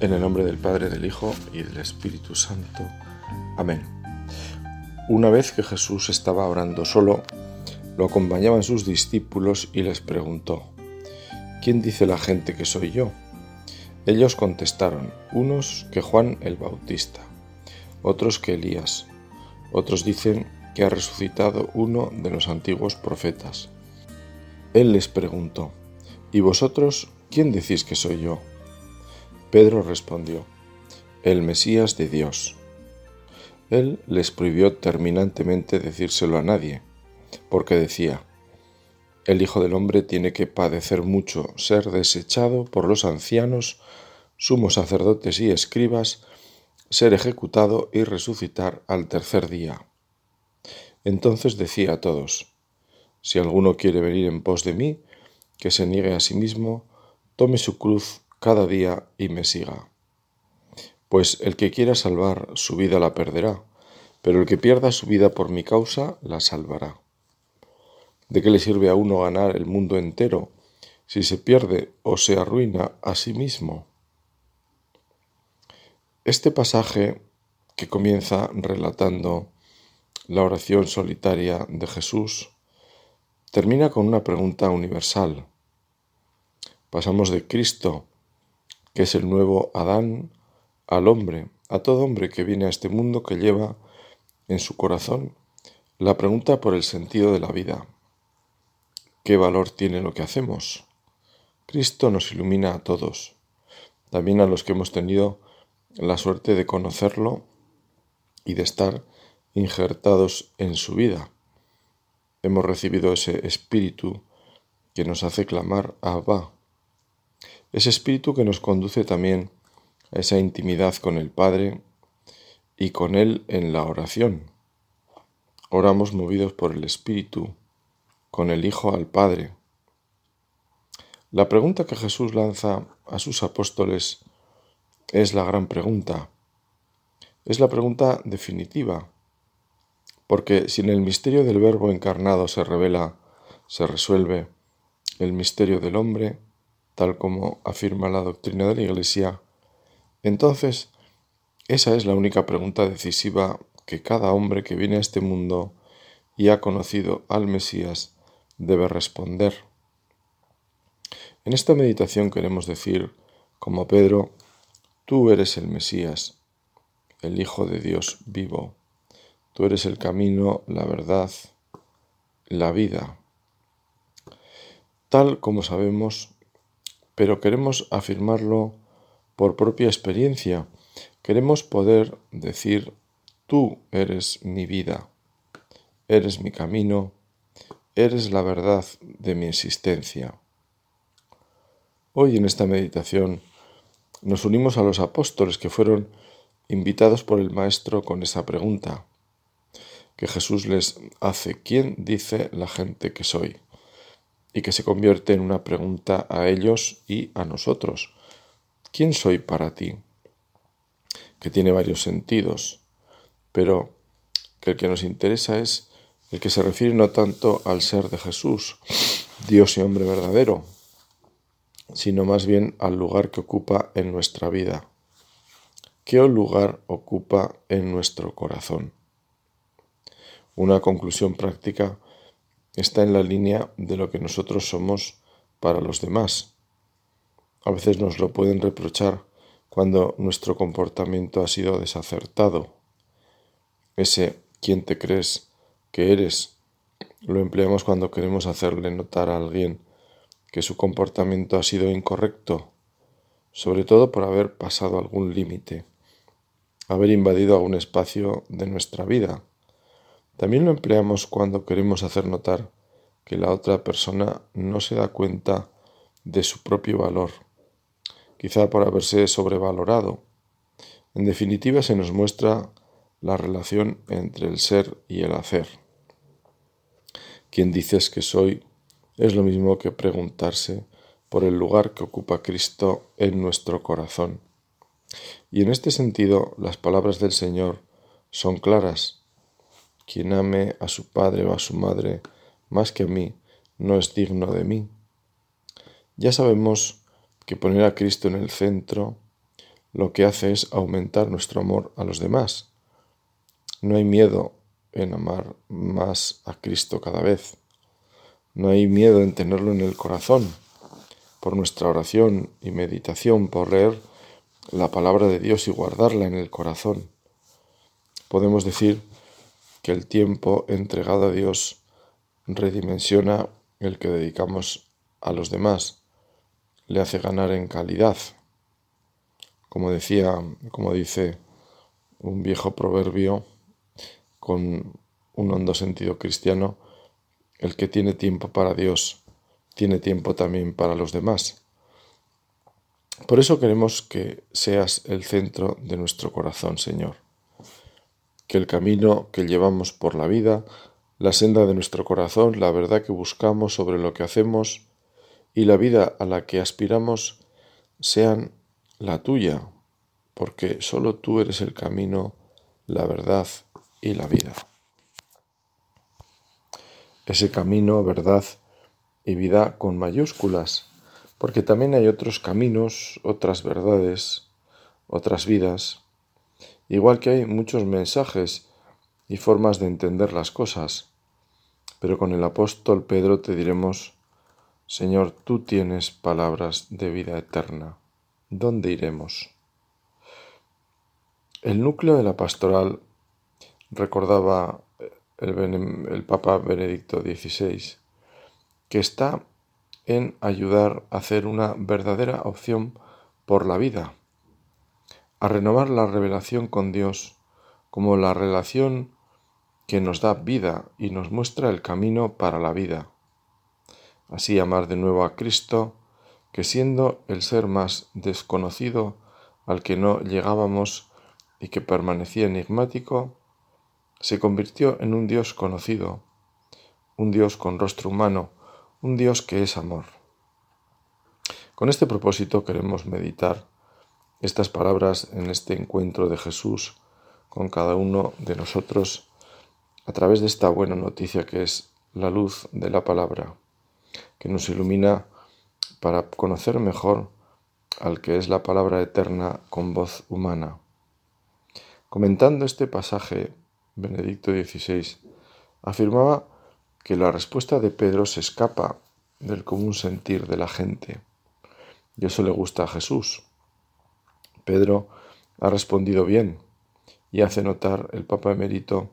En el nombre del Padre, del Hijo y del Espíritu Santo. Amén. Una vez que Jesús estaba orando solo, lo acompañaban sus discípulos y les preguntó, ¿quién dice la gente que soy yo? Ellos contestaron, unos que Juan el Bautista, otros que Elías, otros dicen que ha resucitado uno de los antiguos profetas. Él les preguntó, ¿y vosotros quién decís que soy yo? Pedro respondió, el Mesías de Dios. Él les prohibió terminantemente decírselo a nadie, porque decía, el Hijo del Hombre tiene que padecer mucho, ser desechado por los ancianos, sumos sacerdotes y escribas, ser ejecutado y resucitar al tercer día. Entonces decía a todos, si alguno quiere venir en pos de mí, que se niegue a sí mismo, tome su cruz cada día y me siga. Pues el que quiera salvar su vida la perderá, pero el que pierda su vida por mi causa la salvará. ¿De qué le sirve a uno ganar el mundo entero si se pierde o se arruina a sí mismo? Este pasaje que comienza relatando la oración solitaria de Jesús termina con una pregunta universal. Pasamos de Cristo que es el nuevo Adán, al hombre, a todo hombre que viene a este mundo que lleva en su corazón la pregunta por el sentido de la vida. ¿Qué valor tiene lo que hacemos? Cristo nos ilumina a todos, también a los que hemos tenido la suerte de conocerlo y de estar injertados en su vida. Hemos recibido ese espíritu que nos hace clamar Abba, ese espíritu que nos conduce también a esa intimidad con el Padre y con Él en la oración. Oramos movidos por el Espíritu, con el Hijo al Padre. La pregunta que Jesús lanza a sus apóstoles es la gran pregunta. Es la pregunta definitiva, porque si en el misterio del Verbo encarnado se revela, se resuelve el misterio del hombre, tal como afirma la doctrina de la Iglesia, entonces esa es la única pregunta decisiva que cada hombre que viene a este mundo y ha conocido al Mesías debe responder. En esta meditación queremos decir, como Pedro, tú eres el Mesías, el Hijo de Dios vivo. Tú eres el camino, la verdad, la vida. Tal como sabemos, pero queremos afirmarlo por propia experiencia. Queremos poder decir, tú eres mi vida, eres mi camino, eres la verdad de mi existencia. Hoy en esta meditación nos unimos a los apóstoles que fueron invitados por el Maestro con esa pregunta que Jesús les hace, ¿quién dice la gente que soy? Y que se convierte en una pregunta a ellos y a nosotros. ¿Quién soy para ti? Que tiene varios sentidos, pero que el que nos interesa es el que se refiere no tanto al ser de Jesús, Dios y hombre verdadero, sino más bien al lugar que ocupa en nuestra vida. ¿Qué lugar ocupa en nuestro corazón? Una conclusión práctica está en la línea de lo que nosotros somos para los demás. A veces nos lo pueden reprochar cuando nuestro comportamiento ha sido desacertado. Ese ¿quién te crees que eres? lo empleamos cuando queremos hacerle notar a alguien que su comportamiento ha sido incorrecto, sobre todo por haber pasado algún límite, haber invadido algún espacio de nuestra vida también lo empleamos cuando queremos hacer notar que la otra persona no se da cuenta de su propio valor, quizá por haberse sobrevalorado. En definitiva, se nos muestra la relación entre el ser y el hacer. Quien dices que soy es lo mismo que preguntarse por el lugar que ocupa Cristo en nuestro corazón. Y en este sentido, las palabras del Señor son claras quien ame a su padre o a su madre más que a mí, no es digno de mí. Ya sabemos que poner a Cristo en el centro, lo que hace es aumentar nuestro amor a los demás. No hay miedo en amar más a Cristo cada vez. No hay miedo en tenerlo en el corazón por nuestra oración y meditación, por leer la palabra de Dios y guardarla en el corazón. Podemos decir que el tiempo entregado a Dios redimensiona el que dedicamos a los demás, le hace ganar en calidad. Como decía, como dice un viejo proverbio con un hondo sentido cristiano, el que tiene tiempo para Dios tiene tiempo también para los demás. Por eso queremos que seas el centro de nuestro corazón, Señor. Que el camino que llevamos por la vida, la senda de nuestro corazón, la verdad que buscamos sobre lo que hacemos y la vida a la que aspiramos sean la tuya, porque solo tú eres el camino, la verdad y la vida. Ese camino, verdad y vida con mayúsculas, porque también hay otros caminos, otras verdades, otras vidas, igual que hay muchos mensajes y formas de entender las cosas. Pero con el apóstol Pedro te diremos, Señor, tú tienes palabras de vida eterna. ¿Dónde iremos? El núcleo de la pastoral recordaba el, el Papa Benedicto XVI que está en ayudar a hacer una verdadera opción por la vida, a renovar la revelación con Dios como la relación que nos da vida y nos muestra el camino para la vida. Así amar de nuevo a Cristo, que siendo el ser más desconocido al que no llegábamos y que permanecía enigmático, se convirtió en un Dios conocido, un Dios con rostro humano, un Dios que es amor. Con este propósito queremos meditar estas palabras en este encuentro de Jesús con cada uno de nosotros a través de esta buena noticia que es la luz de la palabra, que nos ilumina para conocer mejor al que es la palabra eterna con voz humana. Comentando este pasaje, Benedicto XVI afirmaba que la respuesta de Pedro se escapa del común sentir de la gente. Y eso le gusta a Jesús. Pedro ha respondido bien y hace notar el Papa Emérito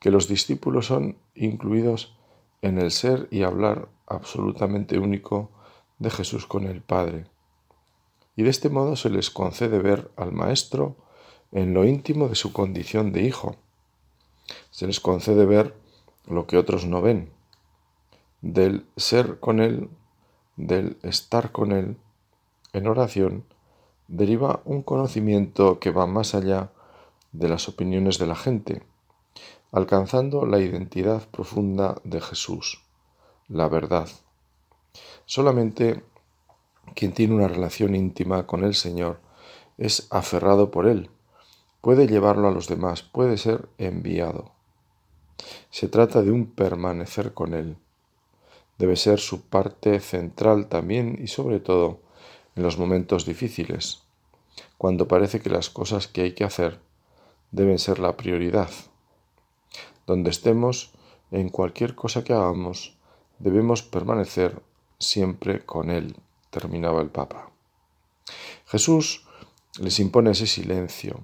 que los discípulos son incluidos en el ser y hablar absolutamente único de Jesús con el Padre. Y de este modo se les concede ver al Maestro en lo íntimo de su condición de hijo. Se les concede ver lo que otros no ven. Del ser con Él, del estar con Él, en oración, deriva un conocimiento que va más allá de las opiniones de la gente, alcanzando la identidad profunda de Jesús, la verdad. Solamente quien tiene una relación íntima con el Señor es aferrado por Él, puede llevarlo a los demás, puede ser enviado. Se trata de un permanecer con Él. Debe ser su parte central también y sobre todo en los momentos difíciles, cuando parece que las cosas que hay que hacer deben ser la prioridad. Donde estemos, en cualquier cosa que hagamos, debemos permanecer siempre con Él, terminaba el Papa. Jesús les impone ese silencio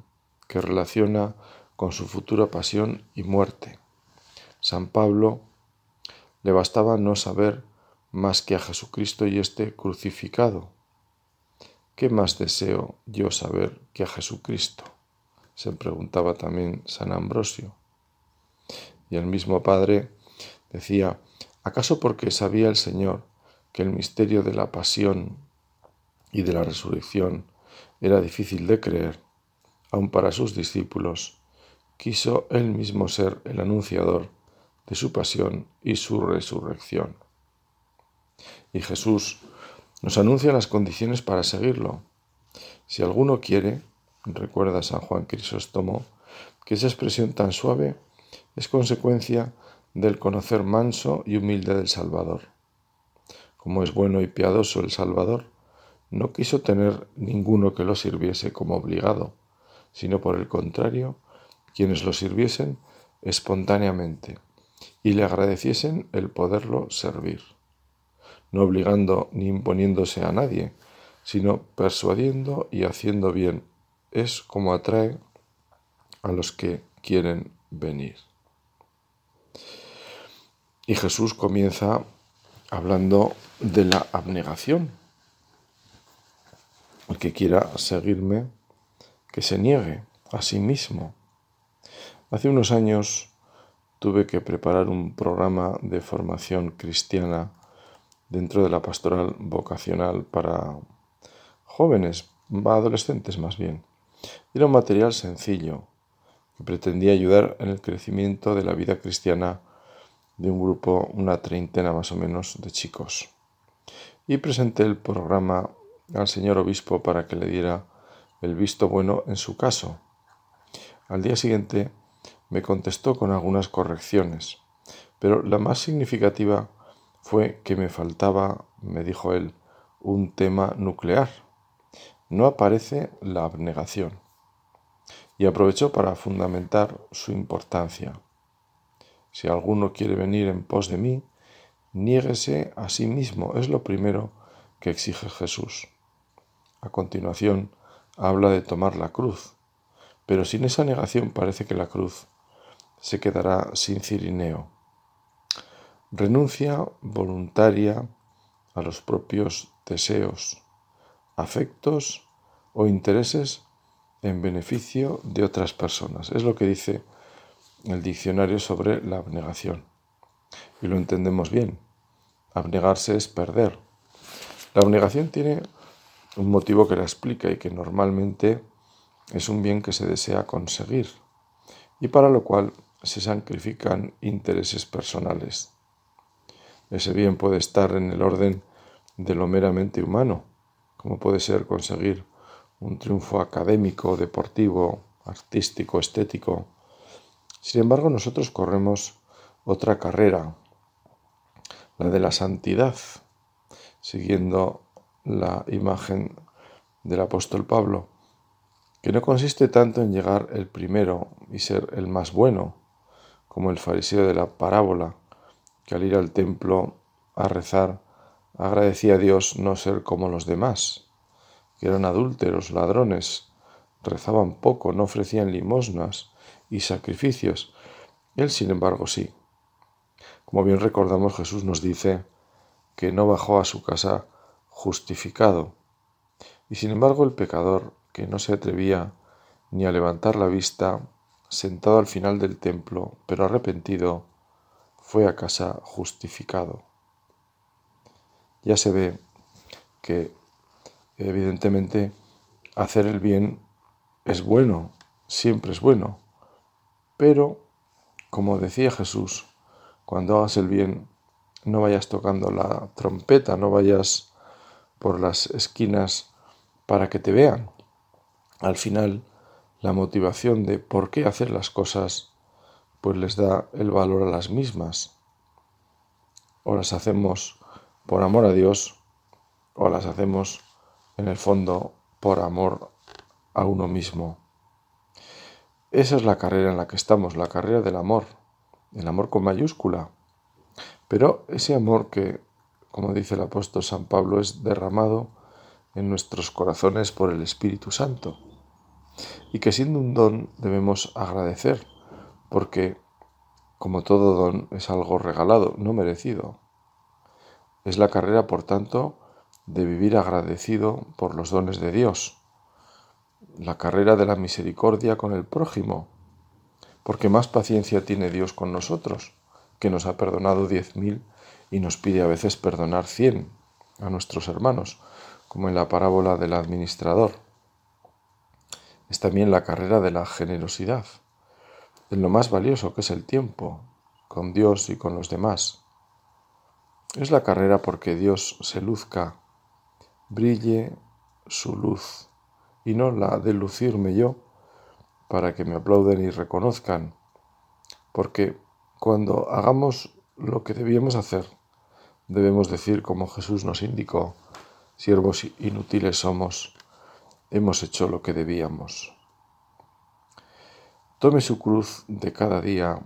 que relaciona con su futura pasión y muerte. San Pablo le bastaba no saber más que a Jesucristo y este crucificado. ¿Qué más deseo yo saber que a Jesucristo? se preguntaba también San Ambrosio. Y el mismo Padre decía, ¿acaso porque sabía el Señor que el misterio de la pasión y de la resurrección era difícil de creer, aun para sus discípulos, quiso él mismo ser el anunciador de su pasión y su resurrección. Y Jesús nos anuncia las condiciones para seguirlo. Si alguno quiere, recuerda San Juan Crisóstomo, que esa expresión tan suave es consecuencia del conocer manso y humilde del Salvador. Como es bueno y piadoso el Salvador, no quiso tener ninguno que lo sirviese como obligado, sino por el contrario, quienes lo sirviesen espontáneamente y le agradeciesen el poderlo servir, no obligando ni imponiéndose a nadie, sino persuadiendo y haciendo bien. Es como atrae a los que quieren venir. Y Jesús comienza hablando de la abnegación. El que quiera seguirme, que se niegue a sí mismo. Hace unos años tuve que preparar un programa de formación cristiana dentro de la pastoral vocacional para jóvenes, adolescentes más bien. Era un material sencillo que pretendía ayudar en el crecimiento de la vida cristiana de un grupo, una treintena más o menos de chicos. Y presenté el programa al señor obispo para que le diera el visto bueno en su caso. Al día siguiente me contestó con algunas correcciones, pero la más significativa fue que me faltaba, me dijo él, un tema nuclear. No aparece la abnegación. Y aprovechó para fundamentar su importancia. Si alguno quiere venir en pos de mí, niéguese a sí mismo. Es lo primero que exige Jesús. A continuación, habla de tomar la cruz, pero sin esa negación parece que la cruz se quedará sin cirineo. Renuncia voluntaria a los propios deseos, afectos o intereses en beneficio de otras personas. Es lo que dice el diccionario sobre la abnegación. Y lo entendemos bien. Abnegarse es perder. La abnegación tiene un motivo que la explica y que normalmente es un bien que se desea conseguir y para lo cual se sacrifican intereses personales. Ese bien puede estar en el orden de lo meramente humano, como puede ser conseguir un triunfo académico, deportivo, artístico, estético, sin embargo, nosotros corremos otra carrera, la de la santidad, siguiendo la imagen del apóstol Pablo, que no consiste tanto en llegar el primero y ser el más bueno, como el fariseo de la parábola, que al ir al templo a rezar agradecía a Dios no ser como los demás, que eran adúlteros, ladrones, rezaban poco, no ofrecían limosnas, y sacrificios. Él, sin embargo, sí. Como bien recordamos, Jesús nos dice que no bajó a su casa justificado. Y sin embargo, el pecador, que no se atrevía ni a levantar la vista, sentado al final del templo, pero arrepentido, fue a casa justificado. Ya se ve que, evidentemente, hacer el bien es bueno, siempre es bueno, pero, como decía Jesús, cuando hagas el bien, no vayas tocando la trompeta, no vayas por las esquinas para que te vean. Al final, la motivación de por qué hacer las cosas, pues les da el valor a las mismas. O las hacemos por amor a Dios, o las hacemos en el fondo por amor a uno mismo. Esa es la carrera en la que estamos, la carrera del amor, el amor con mayúscula. Pero ese amor que, como dice el apóstol San Pablo, es derramado en nuestros corazones por el Espíritu Santo. Y que siendo un don debemos agradecer, porque como todo don es algo regalado, no merecido. Es la carrera, por tanto, de vivir agradecido por los dones de Dios la carrera de la misericordia con el prójimo, porque más paciencia tiene Dios con nosotros, que nos ha perdonado diez mil y nos pide a veces perdonar cien a nuestros hermanos, como en la parábola del administrador. Es también la carrera de la generosidad, en lo más valioso que es el tiempo, con Dios y con los demás. Es la carrera porque Dios se luzca, brille su luz y no la de lucirme yo para que me aplauden y reconozcan. Porque cuando hagamos lo que debíamos hacer, debemos decir como Jesús nos indicó, siervos inútiles somos, hemos hecho lo que debíamos. Tome su cruz de cada día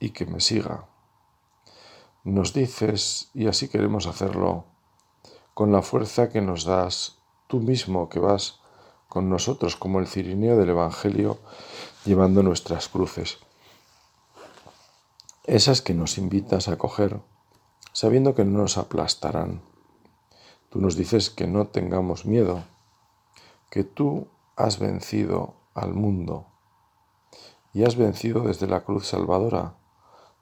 y que me siga. Nos dices, y así queremos hacerlo, con la fuerza que nos das tú mismo que vas con nosotros como el cirineo del Evangelio llevando nuestras cruces. Esas que nos invitas a coger, sabiendo que no nos aplastarán. Tú nos dices que no tengamos miedo, que tú has vencido al mundo y has vencido desde la cruz salvadora,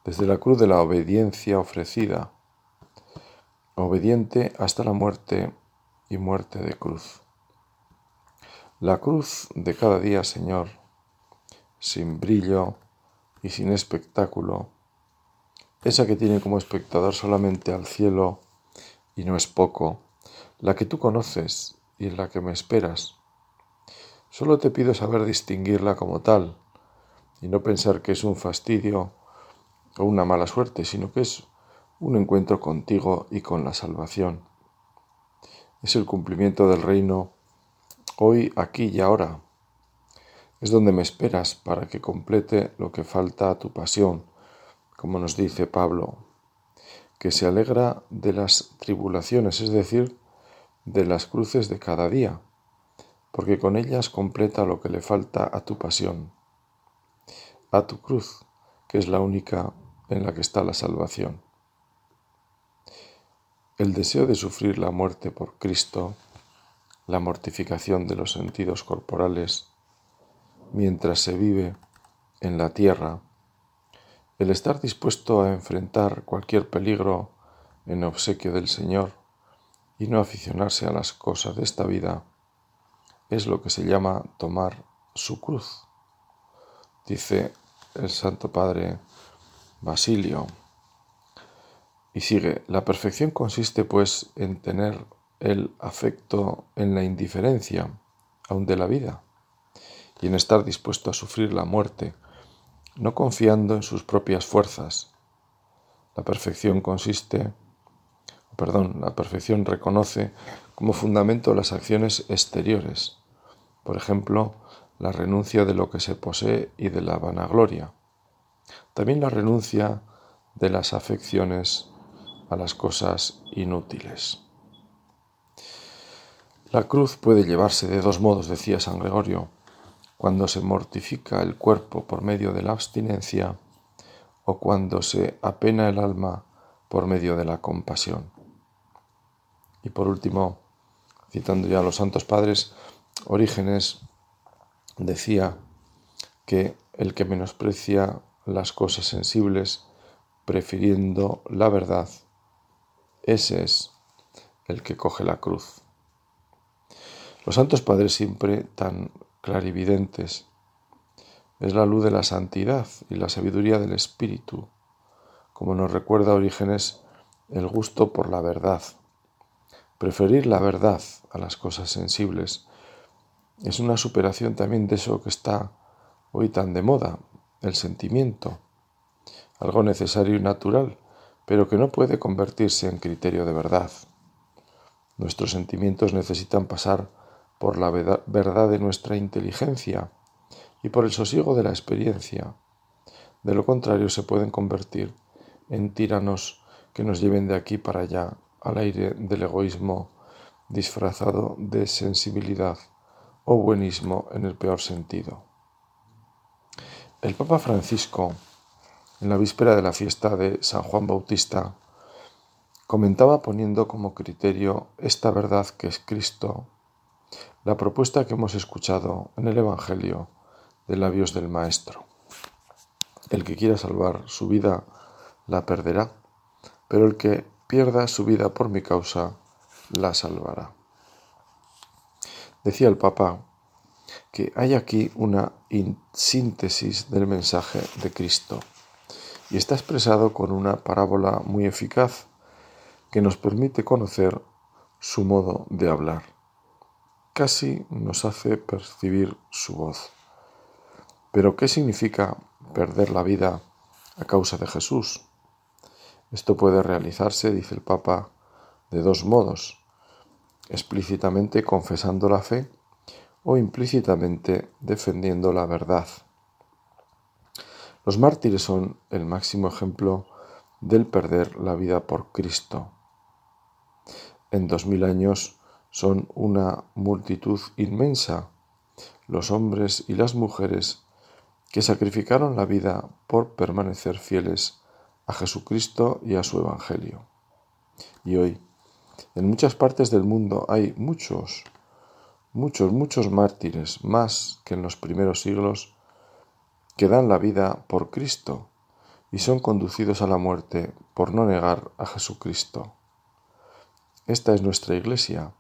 desde la cruz de la obediencia ofrecida, obediente hasta la muerte y muerte de cruz. La cruz de cada día, Señor, sin brillo y sin espectáculo, esa que tiene como espectador solamente al cielo y no es poco, la que tú conoces y en la que me esperas. Solo te pido saber distinguirla como tal y no pensar que es un fastidio o una mala suerte, sino que es un encuentro contigo y con la salvación. Es el cumplimiento del reino hoy, aquí y ahora. Es donde me esperas para que complete lo que falta a tu pasión, como nos dice Pablo, que se alegra de las tribulaciones, es decir, de las cruces de cada día, porque con ellas completa lo que le falta a tu pasión, a tu cruz, que es la única en la que está la salvación. El deseo de sufrir la muerte por Cristo la mortificación de los sentidos corporales mientras se vive en la tierra, el estar dispuesto a enfrentar cualquier peligro en obsequio del Señor y no aficionarse a las cosas de esta vida, es lo que se llama tomar su cruz, dice el Santo Padre Basilio. Y sigue, la perfección consiste pues en tener el afecto en la indiferencia, aun de la vida, y en estar dispuesto a sufrir la muerte, no confiando en sus propias fuerzas. La perfección consiste, perdón, la perfección reconoce como fundamento las acciones exteriores, por ejemplo, la renuncia de lo que se posee y de la vanagloria. También la renuncia de las afecciones a las cosas inútiles. La cruz puede llevarse de dos modos, decía San Gregorio, cuando se mortifica el cuerpo por medio de la abstinencia o cuando se apena el alma por medio de la compasión. Y por último, citando ya a los santos padres, Orígenes decía que el que menosprecia las cosas sensibles prefiriendo la verdad, ese es el que coge la cruz. Los santos padres siempre tan clarividentes. Es la luz de la santidad y la sabiduría del Espíritu, como nos recuerda Orígenes el gusto por la verdad. Preferir la verdad a las cosas sensibles es una superación también de eso que está hoy tan de moda, el sentimiento, algo necesario y natural, pero que no puede convertirse en criterio de verdad. Nuestros sentimientos necesitan pasar por la verdad de nuestra inteligencia y por el sosiego de la experiencia. De lo contrario se pueden convertir en tiranos que nos lleven de aquí para allá al aire del egoísmo disfrazado de sensibilidad o buenismo en el peor sentido. El Papa Francisco, en la víspera de la fiesta de San Juan Bautista, comentaba poniendo como criterio esta verdad que es Cristo la propuesta que hemos escuchado en el Evangelio de labios del Maestro. El que quiera salvar su vida la perderá, pero el que pierda su vida por mi causa la salvará. Decía el Papa que hay aquí una síntesis del mensaje de Cristo y está expresado con una parábola muy eficaz que nos permite conocer su modo de hablar casi nos hace percibir su voz. Pero ¿qué significa perder la vida a causa de Jesús? Esto puede realizarse, dice el Papa, de dos modos. Explícitamente confesando la fe o implícitamente defendiendo la verdad. Los mártires son el máximo ejemplo del perder la vida por Cristo. En dos mil años son una multitud inmensa los hombres y las mujeres que sacrificaron la vida por permanecer fieles a Jesucristo y a su Evangelio. Y hoy, en muchas partes del mundo hay muchos, muchos, muchos mártires, más que en los primeros siglos, que dan la vida por Cristo y son conducidos a la muerte por no negar a Jesucristo. Esta es nuestra iglesia.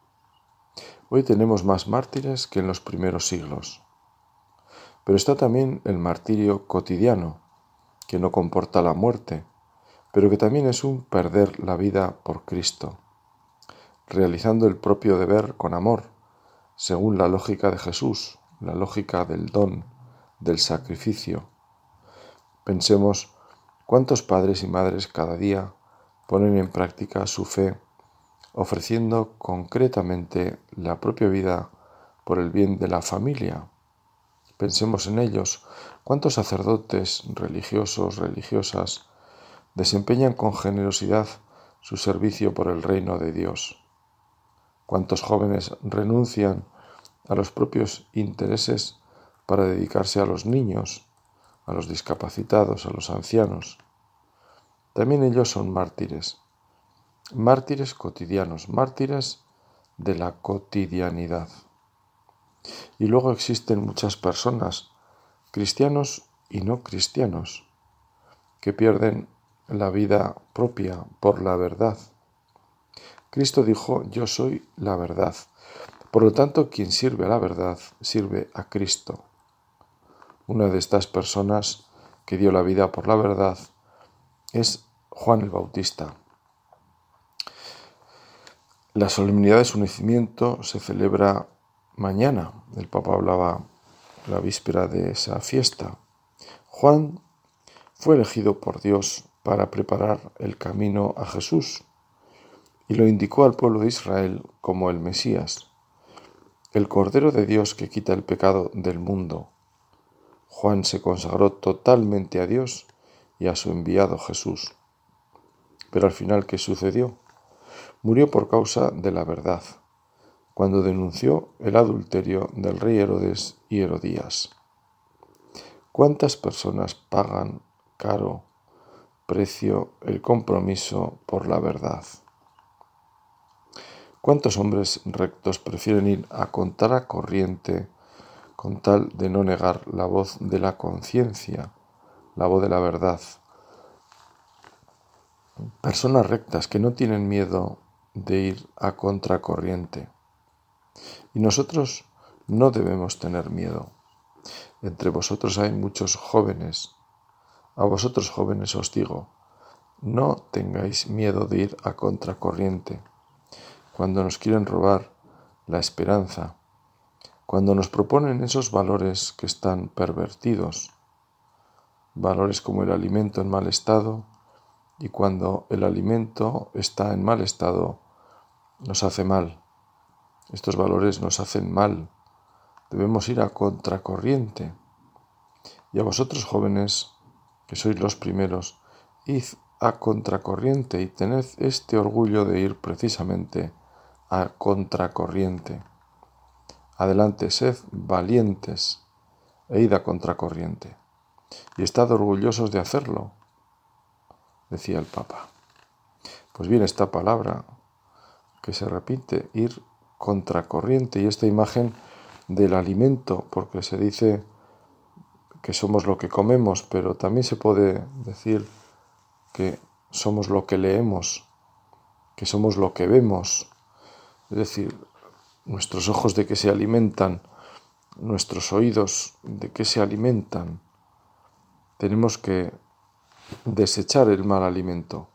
Hoy tenemos más mártires que en los primeros siglos. Pero está también el martirio cotidiano, que no comporta la muerte, pero que también es un perder la vida por Cristo, realizando el propio deber con amor, según la lógica de Jesús, la lógica del don, del sacrificio. Pensemos cuántos padres y madres cada día ponen en práctica su fe, ofreciendo concretamente la propia vida por el bien de la familia. Pensemos en ellos, cuántos sacerdotes, religiosos, religiosas, desempeñan con generosidad su servicio por el reino de Dios. Cuántos jóvenes renuncian a los propios intereses para dedicarse a los niños, a los discapacitados, a los ancianos. También ellos son mártires, mártires cotidianos, mártires de la cotidianidad. Y luego existen muchas personas, cristianos y no cristianos, que pierden la vida propia por la verdad. Cristo dijo, yo soy la verdad. Por lo tanto, quien sirve a la verdad sirve a Cristo. Una de estas personas que dio la vida por la verdad es Juan el Bautista. La solemnidad de su nacimiento se celebra mañana. El Papa hablaba la víspera de esa fiesta. Juan fue elegido por Dios para preparar el camino a Jesús y lo indicó al pueblo de Israel como el Mesías, el Cordero de Dios que quita el pecado del mundo. Juan se consagró totalmente a Dios y a su enviado Jesús. Pero al final, ¿qué sucedió? Murió por causa de la verdad, cuando denunció el adulterio del rey Herodes y Herodías. ¿Cuántas personas pagan caro precio el compromiso por la verdad. ¿Cuántos hombres rectos prefieren ir a contar corriente con tal de no negar la voz de la conciencia, la voz de la verdad? Personas rectas que no tienen miedo de ir a contracorriente. Y nosotros no debemos tener miedo. Entre vosotros hay muchos jóvenes a vosotros jóvenes os digo, no tengáis miedo de ir a contracorriente cuando nos quieren robar la esperanza, cuando nos proponen esos valores que están pervertidos, valores como el alimento en mal estado, y cuando el alimento está en mal estado, nos hace mal. Estos valores nos hacen mal. Debemos ir a contracorriente. Y a vosotros jóvenes que sois los primeros, id a contracorriente y tened este orgullo de ir precisamente a contracorriente. Adelante, sed valientes e id a contracorriente. Y estad orgullosos de hacerlo, decía el Papa. Pues bien, esta palabra que se repite, ir contracorriente, y esta imagen del alimento, porque se dice que somos lo que comemos, pero también se puede decir que somos lo que leemos, que somos lo que vemos, es decir, nuestros ojos de qué se alimentan, nuestros oídos de qué se alimentan. Tenemos que desechar el mal alimento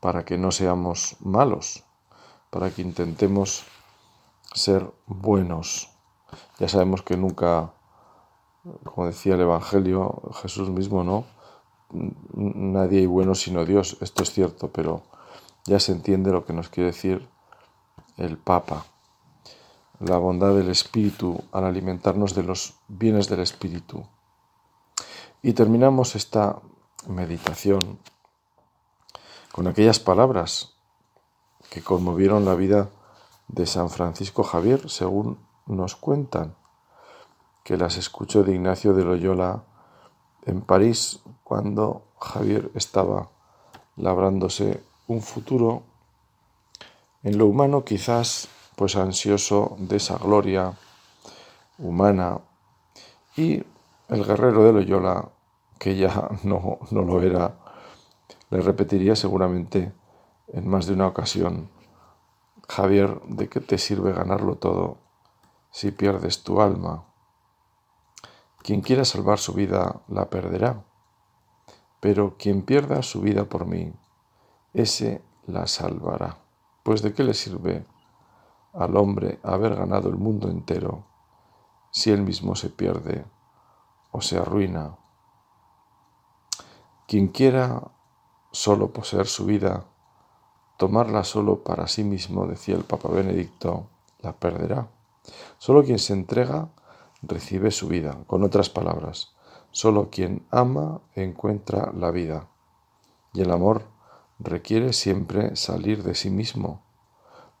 para que no seamos malos, para que intentemos ser buenos. Ya sabemos que nunca como decía el Evangelio, Jesús mismo, ¿no? Nadie hay bueno sino Dios, esto es cierto, pero ya se entiende lo que nos quiere decir el Papa, la bondad del Espíritu al alimentarnos de los bienes del Espíritu. Y terminamos esta meditación con aquellas palabras que conmovieron la vida de San Francisco Javier, según nos cuentan, que las escuchó de Ignacio de Loyola en París cuando Javier estaba labrándose un futuro en lo humano quizás pues ansioso de esa gloria humana y el guerrero de Loyola que ya no, no lo era le repetiría seguramente en más de una ocasión Javier, ¿de qué te sirve ganarlo todo si pierdes tu alma? Quien quiera salvar su vida la perderá, pero quien pierda su vida por mí, ese la salvará. Pues de qué le sirve al hombre haber ganado el mundo entero si él mismo se pierde o se arruina. Quien quiera solo poseer su vida, tomarla solo para sí mismo, decía el Papa Benedicto, la perderá. Solo quien se entrega recibe su vida. Con otras palabras, solo quien ama encuentra la vida. Y el amor requiere siempre salir de sí mismo,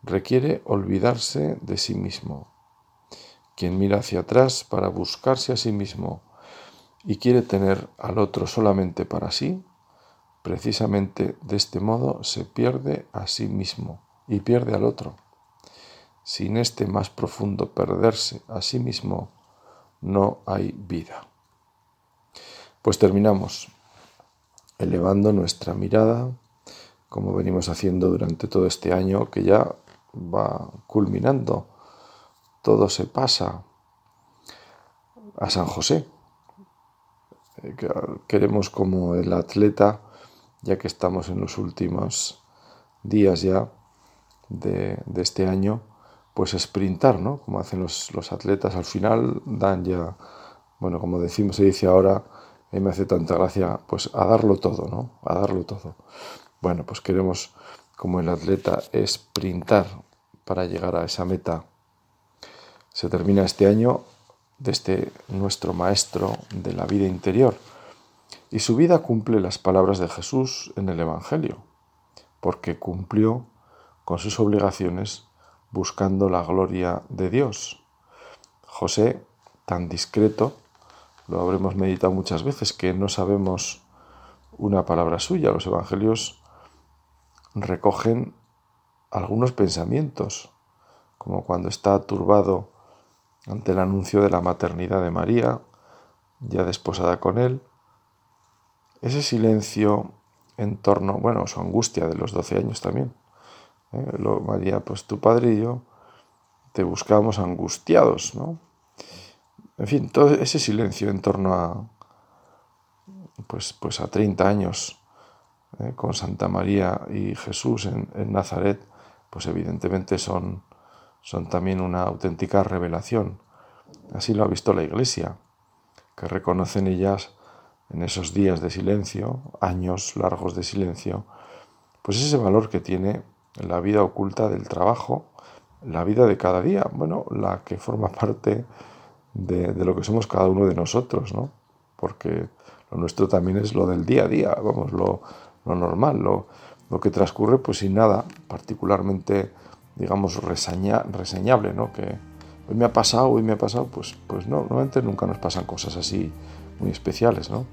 requiere olvidarse de sí mismo. Quien mira hacia atrás para buscarse a sí mismo y quiere tener al otro solamente para sí, precisamente de este modo se pierde a sí mismo y pierde al otro. Sin este más profundo perderse a sí mismo, no hay vida. Pues terminamos elevando nuestra mirada, como venimos haciendo durante todo este año, que ya va culminando, todo se pasa a San José. Eh, queremos como el atleta, ya que estamos en los últimos días ya de, este año, pues sprintar, ¿no? Como hacen los, los atletas, al final dan ya, bueno, como decimos, se dice ahora, y me hace tanta gracia, pues a darlo todo, ¿no? A darlo todo. Bueno, pues queremos, como el atleta, sprintar para llegar a esa meta. Se termina este año desde nuestro Maestro de la vida interior y su vida cumple las palabras de Jesús en el Evangelio, porque cumplió con sus obligaciones buscando la gloria de Dios. José, tan discreto, lo habremos meditado muchas veces, que no sabemos una palabra suya. Los evangelios recogen algunos pensamientos, como cuando está turbado ante el anuncio de la maternidad de María, ya desposada con él. Ese silencio en torno, bueno, su angustia de los 12 años también. ¿eh? María, pues tu padre y yo te buscamos angustiados, ¿no? En fin, todo ese silencio en torno a, pues, pues a 30 años eh, con Santa María y Jesús en, Nazaret, pues evidentemente son, son también una auténtica revelación. Así lo ha visto la Iglesia, que reconocen ellas en esos días de silencio, años largos de silencio, pues ese valor que tiene la vida oculta del trabajo, la vida de cada día, bueno, la que forma parte de, lo que somos cada uno de nosotros, ¿no? Porque lo nuestro también es lo del día a día, vamos, lo, normal, lo, que transcurre pues sin nada particularmente, digamos, reseñable, ¿no? Que hoy me ha pasado, hoy me ha pasado, pues, pues no, normalmente nunca nos pasan cosas así muy especiales, ¿no?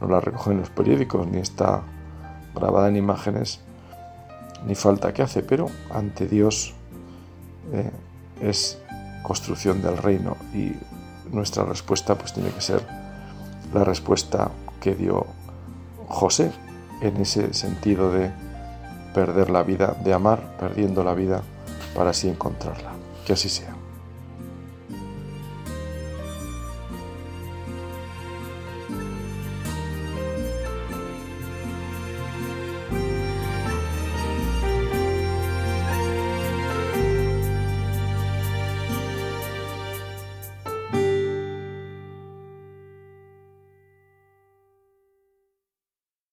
No las recogen los periódicos, ni está grabada en imágenes, ni falta que hace, pero ante Dios eh, es construcción del reino y nuestra respuesta pues tiene que ser la respuesta que dio José en ese sentido de perder la vida, de amar perdiendo la vida para así encontrarla. Que así sea.